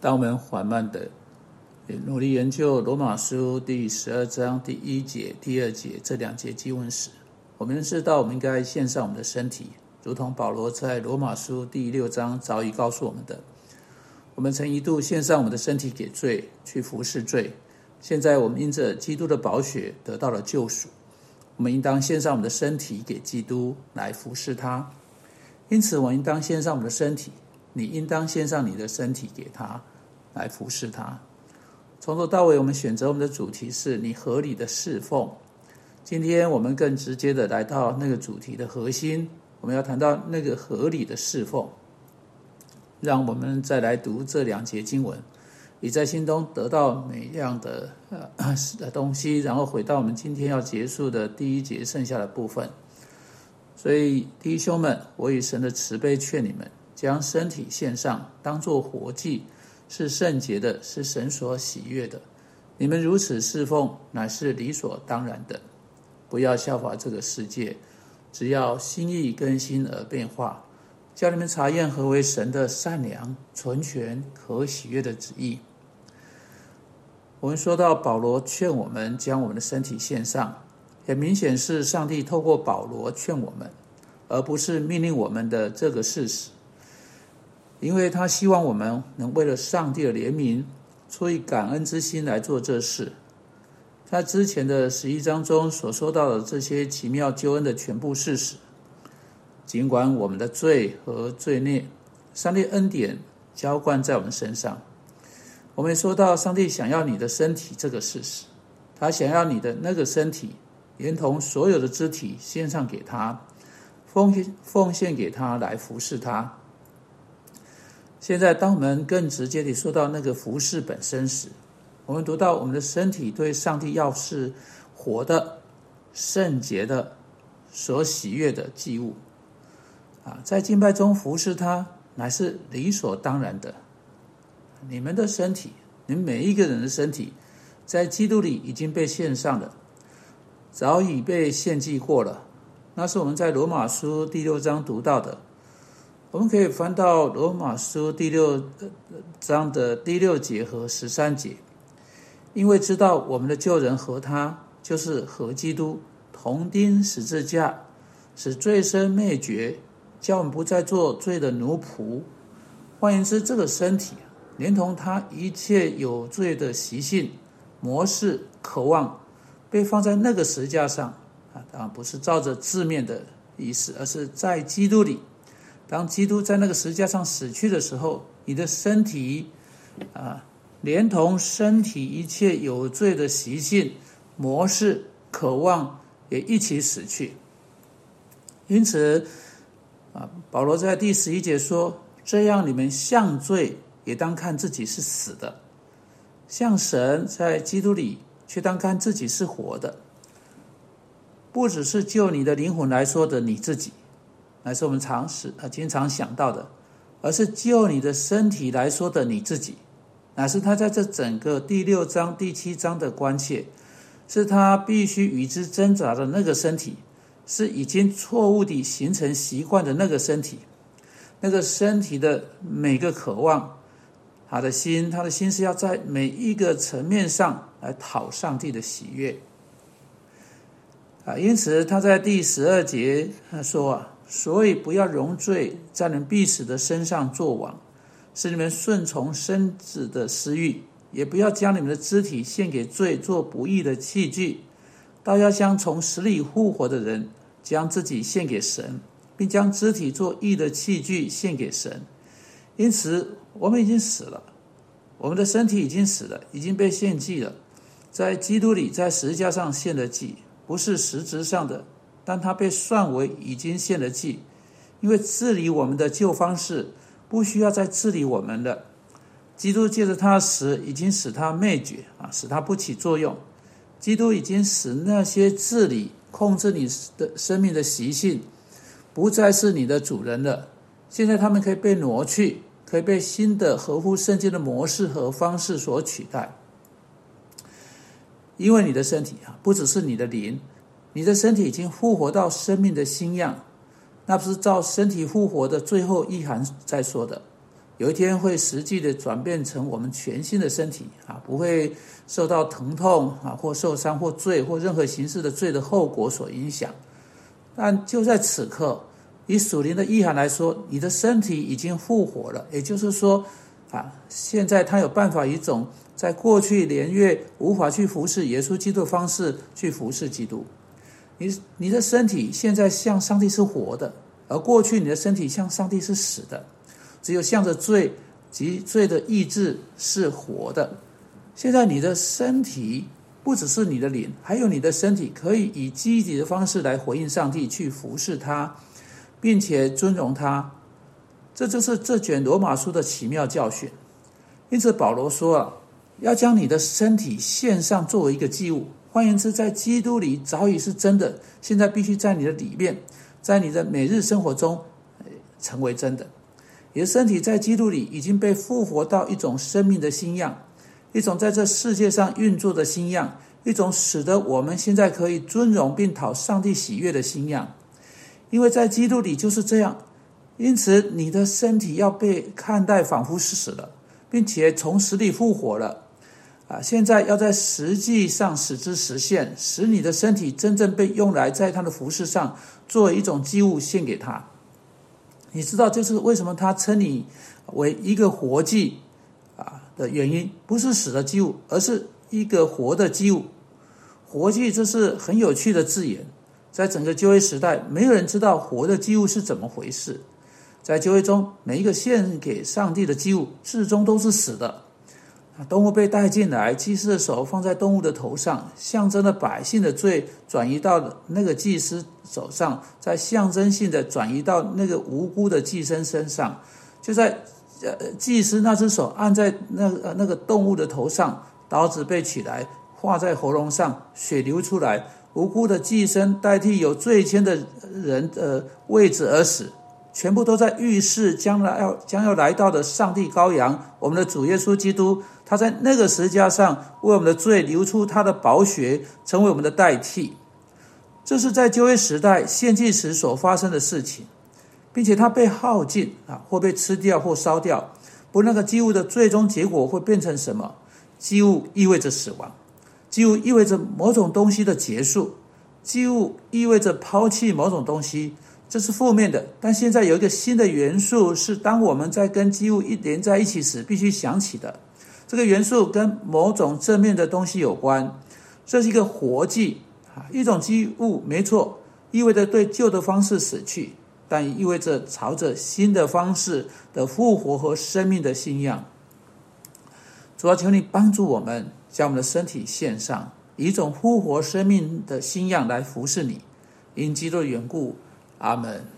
当我们缓慢的努力研究罗马书第十二章第一节、第二节这两节经文时，我们知道我们应该献上我们的身体，如同保罗在罗马书第六章早已告诉我们的。我们曾一度献上我们的身体给罪，去服侍罪。现在我们因着基督的宝血得到了救赎，我们应当献上我们的身体给基督来服侍他。因此，我应当献上我们的身体。你应当献上你的身体给他，来服侍他。从头到尾，我们选择我们的主题是你合理的侍奉。今天我们更直接的来到那个主题的核心，我们要谈到那个合理的侍奉。让我们再来读这两节经文，你在心中得到每样的呃 的东西，然后回到我们今天要结束的第一节剩下的部分。所以，弟兄们，我以神的慈悲劝你们。将身体献上，当作活祭，是圣洁的，是神所喜悦的。你们如此侍奉，乃是理所当然的。不要效法这个世界，只要心意更新而变化，叫你们查验何为神的善良、纯全、可喜悦的旨意。我们说到保罗劝我们将我们的身体献上，很明显是上帝透过保罗劝我们，而不是命令我们的这个事实。因为他希望我们能为了上帝的怜悯，出于感恩之心来做这事。在之前的十一章中所说到的这些奇妙救恩的全部事实，尽管我们的罪和罪孽，上帝恩典浇灌在我们身上。我们说到上帝想要你的身体这个事实，他想要你的那个身体，连同所有的肢体献上给他，奉献奉献给他来服侍他。现在，当我们更直接地说到那个服饰本身时，我们读到我们的身体对上帝要是活的、圣洁的、所喜悦的祭物，啊，在敬拜中服侍他乃是理所当然的。你们的身体，你们每一个人的身体，在基督里已经被献上了，早已被献祭过了。那是我们在罗马书第六章读到的。我们可以翻到罗马书第六章的第六节和十三节，因为知道我们的旧人和他就是和基督同钉十字架，使罪身灭绝，叫我们不再做罪的奴仆。换言之，这个身体连同他一切有罪的习性、模式、渴望，被放在那个十字架上啊，当然不是照着字面的意思，而是在基督里。当基督在那个石架上死去的时候，你的身体啊，连同身体一切有罪的习性、模式、渴望也一起死去。因此啊，保罗在第十一节说：“这样你们像罪也当看自己是死的，像神在基督里却当看自己是活的。不只是就你的灵魂来说的你自己。”乃是我们常识啊，经常想到的，而是就你的身体来说的你自己，乃是他在这整个第六章、第七章的关切，是他必须与之挣扎的那个身体，是已经错误地形成习惯的那个身体，那个身体的每个渴望，他的心，他的心是要在每一个层面上来讨上帝的喜悦啊，因此他在第十二节他说啊。所以不要容罪在人必死的身上作王，使你们顺从身子的私欲；也不要将你们的肢体献给罪做不义的器具，倒要像从死里复活的人，将自己献给神，并将肢体做义的器具献给神。因此，我们已经死了，我们的身体已经死了，已经被献祭了，在基督里，在十字架上献的祭，不是实质上的。但它被算为已经献了祭，因为治理我们的旧方式不需要再治理我们的。基督借着他死，已经使他灭绝啊，使他不起作用。基督已经使那些治理、控制你的生命的习性，不再是你的主人了。现在他们可以被挪去，可以被新的合乎圣经的模式和方式所取代。因为你的身体啊，不只是你的灵。你的身体已经复活到生命的新样，那不是照身体复活的最后意涵在说的，有一天会实际的转变成我们全新的身体啊，不会受到疼痛啊或受伤或罪或任何形式的罪的后果所影响。但就在此刻，以属灵的意涵来说，你的身体已经复活了，也就是说啊，现在他有办法一种在过去连月无法去服侍耶稣基督的方式去服侍基督。你你的身体现在向上帝是活的，而过去你的身体向上帝是死的。只有向着罪及罪的意志是活的。现在你的身体不只是你的脸，还有你的身体可以以积极的方式来回应上帝，去服侍他，并且尊荣他。这就是这卷罗马书的奇妙教训。因此保罗说啊，要将你的身体献上作为一个祭物。换言之，在基督里早已是真的，现在必须在你的里面，在你的每日生活中成为真的。你的身体在基督里已经被复活到一种生命的新样，一种在这世界上运作的新样，一种使得我们现在可以尊荣并讨上帝喜悦的新样。因为在基督里就是这样，因此你的身体要被看待仿佛是死了，并且从死里复活了。啊，现在要在实际上使之实现，使你的身体真正被用来在他的服饰上作为一种祭物献给他。你知道，就是为什么他称你为一个活祭啊的原因，不是死的祭物，而是一个活的祭物。活祭这是很有趣的字眼，在整个旧约时代，没有人知道活的祭物是怎么回事。在旧约中，每一个献给上帝的祭物，至终都是死的。动物被带进来，祭司的手放在动物的头上，象征了百姓的罪转移到那个祭司手上，再象征性的转移到那个无辜的祭牲身上。就在呃祭司那只手按在那呃那个动物的头上，刀子被取来划在喉咙上，血流出来，无辜的祭牲代替有罪愆的人呃位置而死。全部都在预示将来要将要来到的上帝羔羊，我们的主耶稣基督，他在那个石架上为我们的罪流出他的宝血，成为我们的代替。这是在旧约时代献祭时所发生的事情，并且他被耗尽啊，或被吃掉或烧掉。不，那个祭物的最终结果会变成什么？祭物意味着死亡，祭物意味着某种东西的结束，祭物意味着抛弃某种东西。这是负面的，但现在有一个新的元素，是当我们在跟机物一连在一起时必须想起的。这个元素跟某种正面的东西有关，这是一个活祭啊，一种机物，没错，意味着对旧的方式死去，但意味着朝着新的方式的复活和生命的信仰。主要求你帮助我们，将我们的身体献上，以一种复活生命的信仰来服侍你，因基督的缘故。阿门。